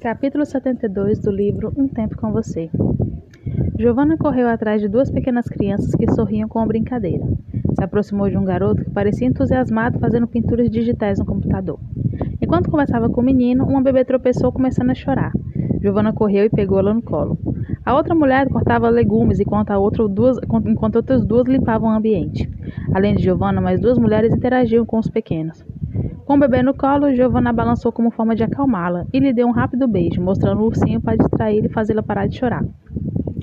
Capítulo 72 do livro Um Tempo com Você. Giovanna correu atrás de duas pequenas crianças que sorriam com uma brincadeira. Se aproximou de um garoto que parecia entusiasmado fazendo pinturas digitais no computador. Enquanto conversava com o menino, uma bebê tropeçou começando a chorar. Giovanna correu e pegou-la no colo. A outra mulher cortava legumes enquanto, a outra duas, enquanto outras duas limpavam o ambiente. Além de Giovanna, mais duas mulheres interagiam com os pequenos. Com o bebê no colo, Giovanna balançou como forma de acalmá-la e lhe deu um rápido beijo, mostrando o ursinho para distraí-la e fazê-la parar de chorar.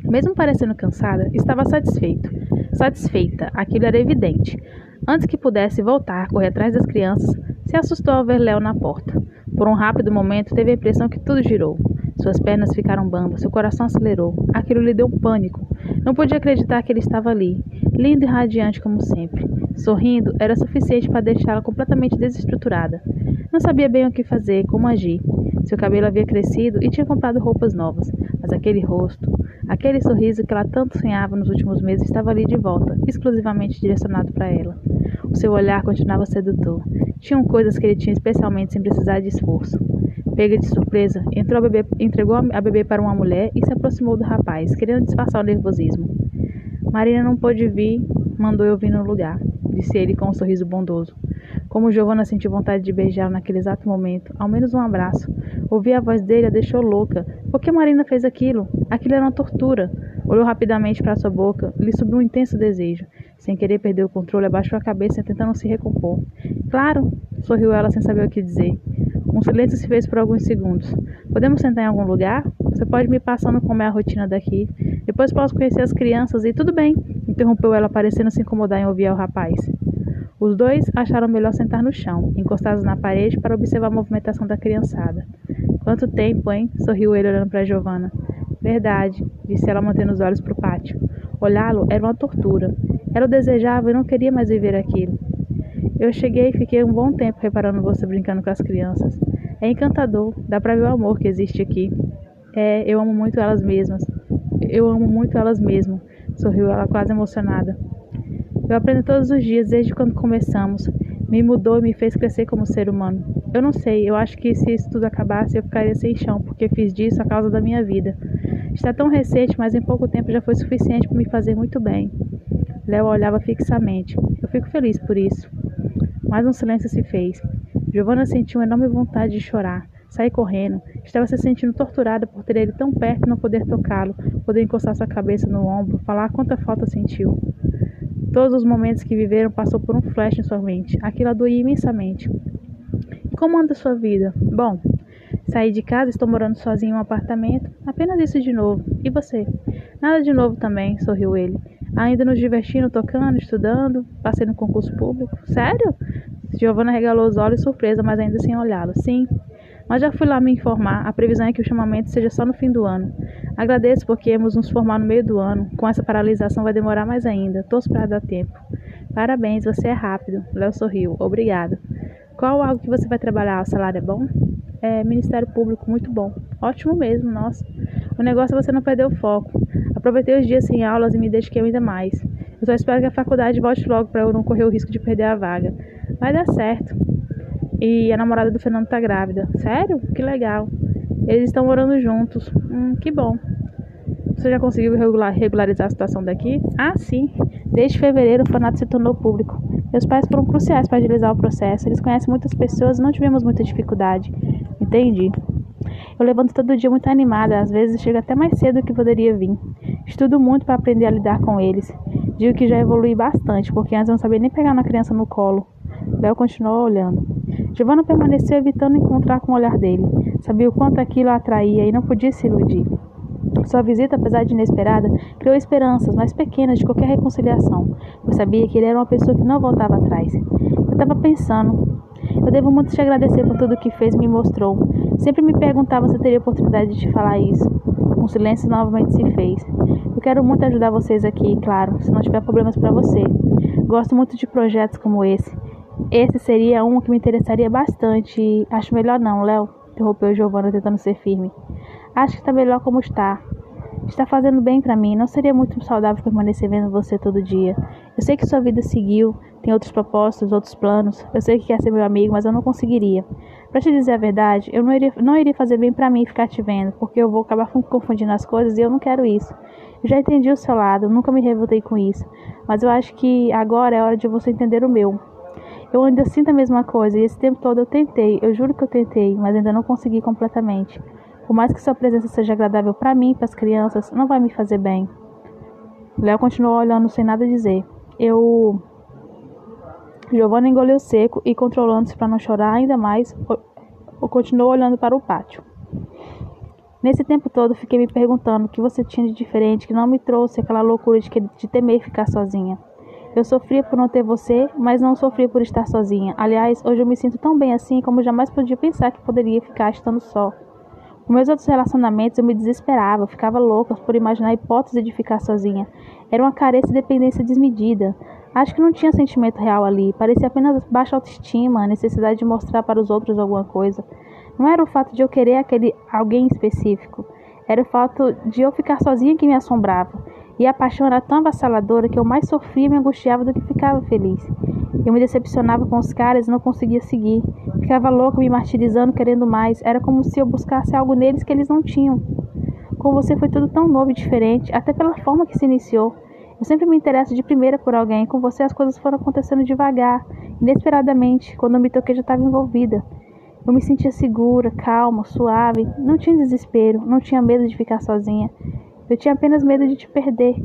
Mesmo parecendo cansada, estava satisfeito. Satisfeita, aquilo era evidente. Antes que pudesse voltar correr atrás das crianças, se assustou ao ver Léo na porta. Por um rápido momento, teve a impressão que tudo girou. Suas pernas ficaram bambas, seu coração acelerou. Aquilo lhe deu um pânico. Não podia acreditar que ele estava ali, lindo e radiante como sempre. Sorrindo era suficiente para deixá-la completamente desestruturada. Não sabia bem o que fazer, como agir. Seu cabelo havia crescido e tinha comprado roupas novas, mas aquele rosto, aquele sorriso que ela tanto sonhava nos últimos meses estava ali de volta, exclusivamente direcionado para ela. O seu olhar continuava sedutor. Tinham coisas que ele tinha especialmente sem precisar de esforço. Pega de surpresa, a bebê, entregou a bebê para uma mulher e se aproximou do rapaz, querendo disfarçar o nervosismo. Marina não pôde vir, mandou eu vir no lugar disse ele com um sorriso bondoso. Como Giovanna sentiu vontade de beijá-lo naquele exato momento, ao menos um abraço. Ouvir a voz dele a deixou louca. Por que Marina fez aquilo? Aquilo era uma tortura. Olhou rapidamente para sua boca, lhe subiu um intenso desejo. Sem querer perder o controle, abaixou a cabeça tentando se recompor. Claro, sorriu ela sem saber o que dizer. Um silêncio se fez por alguns segundos. Podemos sentar em algum lugar? Você pode me passando como é a rotina daqui. Depois posso conhecer as crianças e tudo bem interrompeu ela, parecendo se incomodar em ouvir o rapaz. Os dois acharam melhor sentar no chão, encostados na parede, para observar a movimentação da criançada. Quanto tempo, hein? sorriu ele olhando para Giovanna. Verdade, disse ela, mantendo os olhos para o pátio. Olhá-lo era uma tortura. Ela o desejava e não queria mais viver aquilo. Eu cheguei e fiquei um bom tempo reparando você brincando com as crianças. É encantador, dá para ver o amor que existe aqui. É, eu amo muito elas mesmas. Eu amo muito elas mesmas sorriu ela quase emocionada. Eu aprendo todos os dias desde quando começamos. Me mudou e me fez crescer como ser humano. Eu não sei, eu acho que se isso tudo acabasse eu ficaria sem chão, porque fiz disso a causa da minha vida. Está tão recente, mas em pouco tempo já foi suficiente para me fazer muito bem. Léo olhava fixamente. Eu fico feliz por isso. Mais um silêncio se fez. Giovanna sentiu uma enorme vontade de chorar. Saí correndo. Estava se sentindo torturada por ter ele tão perto e não poder tocá-lo, poder encostar sua cabeça no ombro, falar quanta falta sentiu. Todos os momentos que viveram passou por um flash em sua mente. Aquilo a doía imensamente. Como anda sua vida? Bom, saí de casa, estou morando sozinho em um apartamento. Apenas isso de novo. E você? Nada de novo também, sorriu ele. Ainda nos divertindo, tocando, estudando, passei no concurso público. Sério? Giovanna regalou os olhos surpresa, mas ainda sem olhá-lo. Sim, mas já fui lá me informar. A previsão é que o chamamento seja só no fim do ano. Agradeço porque íamos nos formar no meio do ano. Com essa paralisação vai demorar mais ainda. Torço para dar tempo. Parabéns, você é rápido. Léo sorriu. Obrigado. Qual algo que você vai trabalhar? O salário é bom? É, Ministério Público, muito bom. Ótimo mesmo, nossa. O negócio é você não perder o foco. Aproveitei os dias sem aulas e me dediquei ainda mais. Eu só espero que a faculdade volte logo para eu não correr o risco de perder a vaga. Vai dar certo. E a namorada do Fernando tá grávida. Sério? Que legal. Eles estão morando juntos. Hum, que bom. Você já conseguiu regular, regularizar a situação daqui? Ah, sim. Desde fevereiro o Fanato se tornou público. Meus pais foram cruciais para agilizar o processo. Eles conhecem muitas pessoas e não tivemos muita dificuldade. Entendi. Eu levanto todo dia muito animada, às vezes chego até mais cedo do que poderia vir. Estudo muito para aprender a lidar com eles. Digo que já evolui bastante, porque antes eu não sabia nem pegar uma criança no colo. Léo continuou olhando. Giovanna permaneceu evitando encontrar com o olhar dele. Sabia o quanto aquilo a atraía e não podia se iludir. Sua visita, apesar de inesperada, criou esperanças mais pequenas de qualquer reconciliação, pois sabia que ele era uma pessoa que não voltava atrás. Eu estava pensando. Eu devo muito te agradecer por tudo que fez e me mostrou. Sempre me perguntava se eu teria oportunidade de te falar isso. Um silêncio novamente se fez. Eu quero muito ajudar vocês aqui, claro, se não tiver problemas para você. Gosto muito de projetos como esse. Esse seria um que me interessaria bastante. Acho melhor não, Léo, interrompeu Giovanna tentando ser firme. Acho que está melhor como está. Está fazendo bem para mim. Não seria muito saudável permanecer vendo você todo dia. Eu sei que sua vida seguiu, tem outros propósitos, outros planos. Eu sei que quer ser meu amigo, mas eu não conseguiria. Para te dizer a verdade, eu não iria, não iria fazer bem para mim ficar te vendo, porque eu vou acabar confundindo as coisas e eu não quero isso. Eu já entendi o seu lado, nunca me revoltei com isso, mas eu acho que agora é hora de você entender o meu. Eu ainda sinto a mesma coisa e esse tempo todo eu tentei, eu juro que eu tentei, mas ainda não consegui completamente. Por mais que sua presença seja agradável para mim e para as crianças, não vai me fazer bem. Léo continuou olhando sem nada dizer. Eu. Giovanna engoliu seco e, controlando-se para não chorar ainda mais, continuou olhando para o pátio. Nesse tempo todo, fiquei me perguntando o que você tinha de diferente que não me trouxe aquela loucura de, que, de temer ficar sozinha. Eu sofria por não ter você, mas não sofria por estar sozinha. Aliás, hoje eu me sinto tão bem assim como jamais podia pensar que poderia ficar estando só. Com meus outros relacionamentos eu me desesperava, ficava louca por imaginar a hipótese de ficar sozinha. Era uma carência e dependência desmedida. Acho que não tinha sentimento real ali, parecia apenas baixa autoestima, a necessidade de mostrar para os outros alguma coisa. Não era o fato de eu querer aquele alguém específico, era o fato de eu ficar sozinha que me assombrava. E a paixão era tão avassaladora que eu mais sofria e me angustiava do que ficava feliz. Eu me decepcionava com os caras e não conseguia seguir. Ficava louca, me martirizando, querendo mais. Era como se eu buscasse algo neles que eles não tinham. Com você foi tudo tão novo e diferente, até pela forma que se iniciou. Eu sempre me interesso de primeira por alguém. Com você as coisas foram acontecendo devagar, inesperadamente. Quando eu me toquei já estava envolvida. Eu me sentia segura, calma, suave. Não tinha desespero, não tinha medo de ficar sozinha. Eu tinha apenas medo de te perder.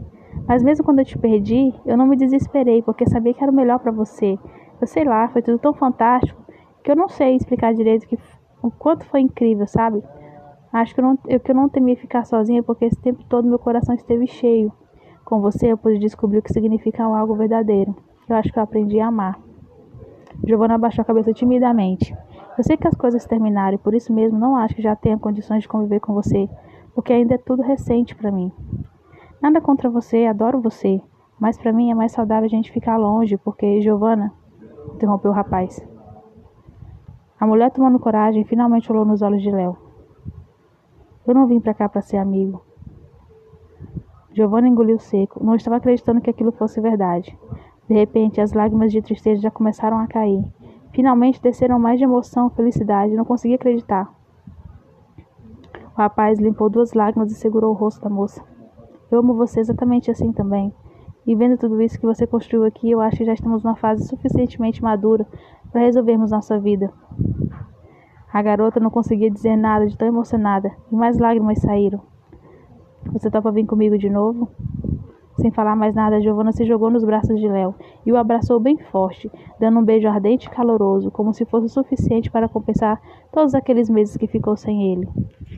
Mas mesmo quando eu te perdi, eu não me desesperei, porque sabia que era o melhor para você. Eu sei lá, foi tudo tão fantástico que eu não sei explicar direito que, o quanto foi incrível, sabe? Acho que eu, não, eu, que eu não temia ficar sozinha, porque esse tempo todo meu coração esteve cheio. Com você eu pude descobrir o que significa algo verdadeiro. Eu acho que eu aprendi a amar. Giovanna abaixou a cabeça timidamente. Eu sei que as coisas terminaram e por isso mesmo não acho que já tenha condições de conviver com você, porque ainda é tudo recente para mim. Nada contra você, adoro você, mas para mim é mais saudável a gente ficar longe, porque Giovanna, interrompeu o rapaz. A mulher tomando coragem finalmente olhou nos olhos de Léo. Eu não vim para cá para ser amigo. Giovanna engoliu seco, não estava acreditando que aquilo fosse verdade. De repente, as lágrimas de tristeza já começaram a cair. Finalmente desceram mais de emoção, felicidade, não conseguia acreditar. O rapaz limpou duas lágrimas e segurou o rosto da moça. Eu amo você exatamente assim também. E vendo tudo isso que você construiu aqui, eu acho que já estamos numa fase suficientemente madura para resolvermos nossa vida. A garota não conseguia dizer nada de tão emocionada, e mais lágrimas saíram. Você topa vir comigo de novo? Sem falar mais nada, Giovanna se jogou nos braços de Léo e o abraçou bem forte, dando um beijo ardente e caloroso, como se fosse suficiente para compensar todos aqueles meses que ficou sem ele.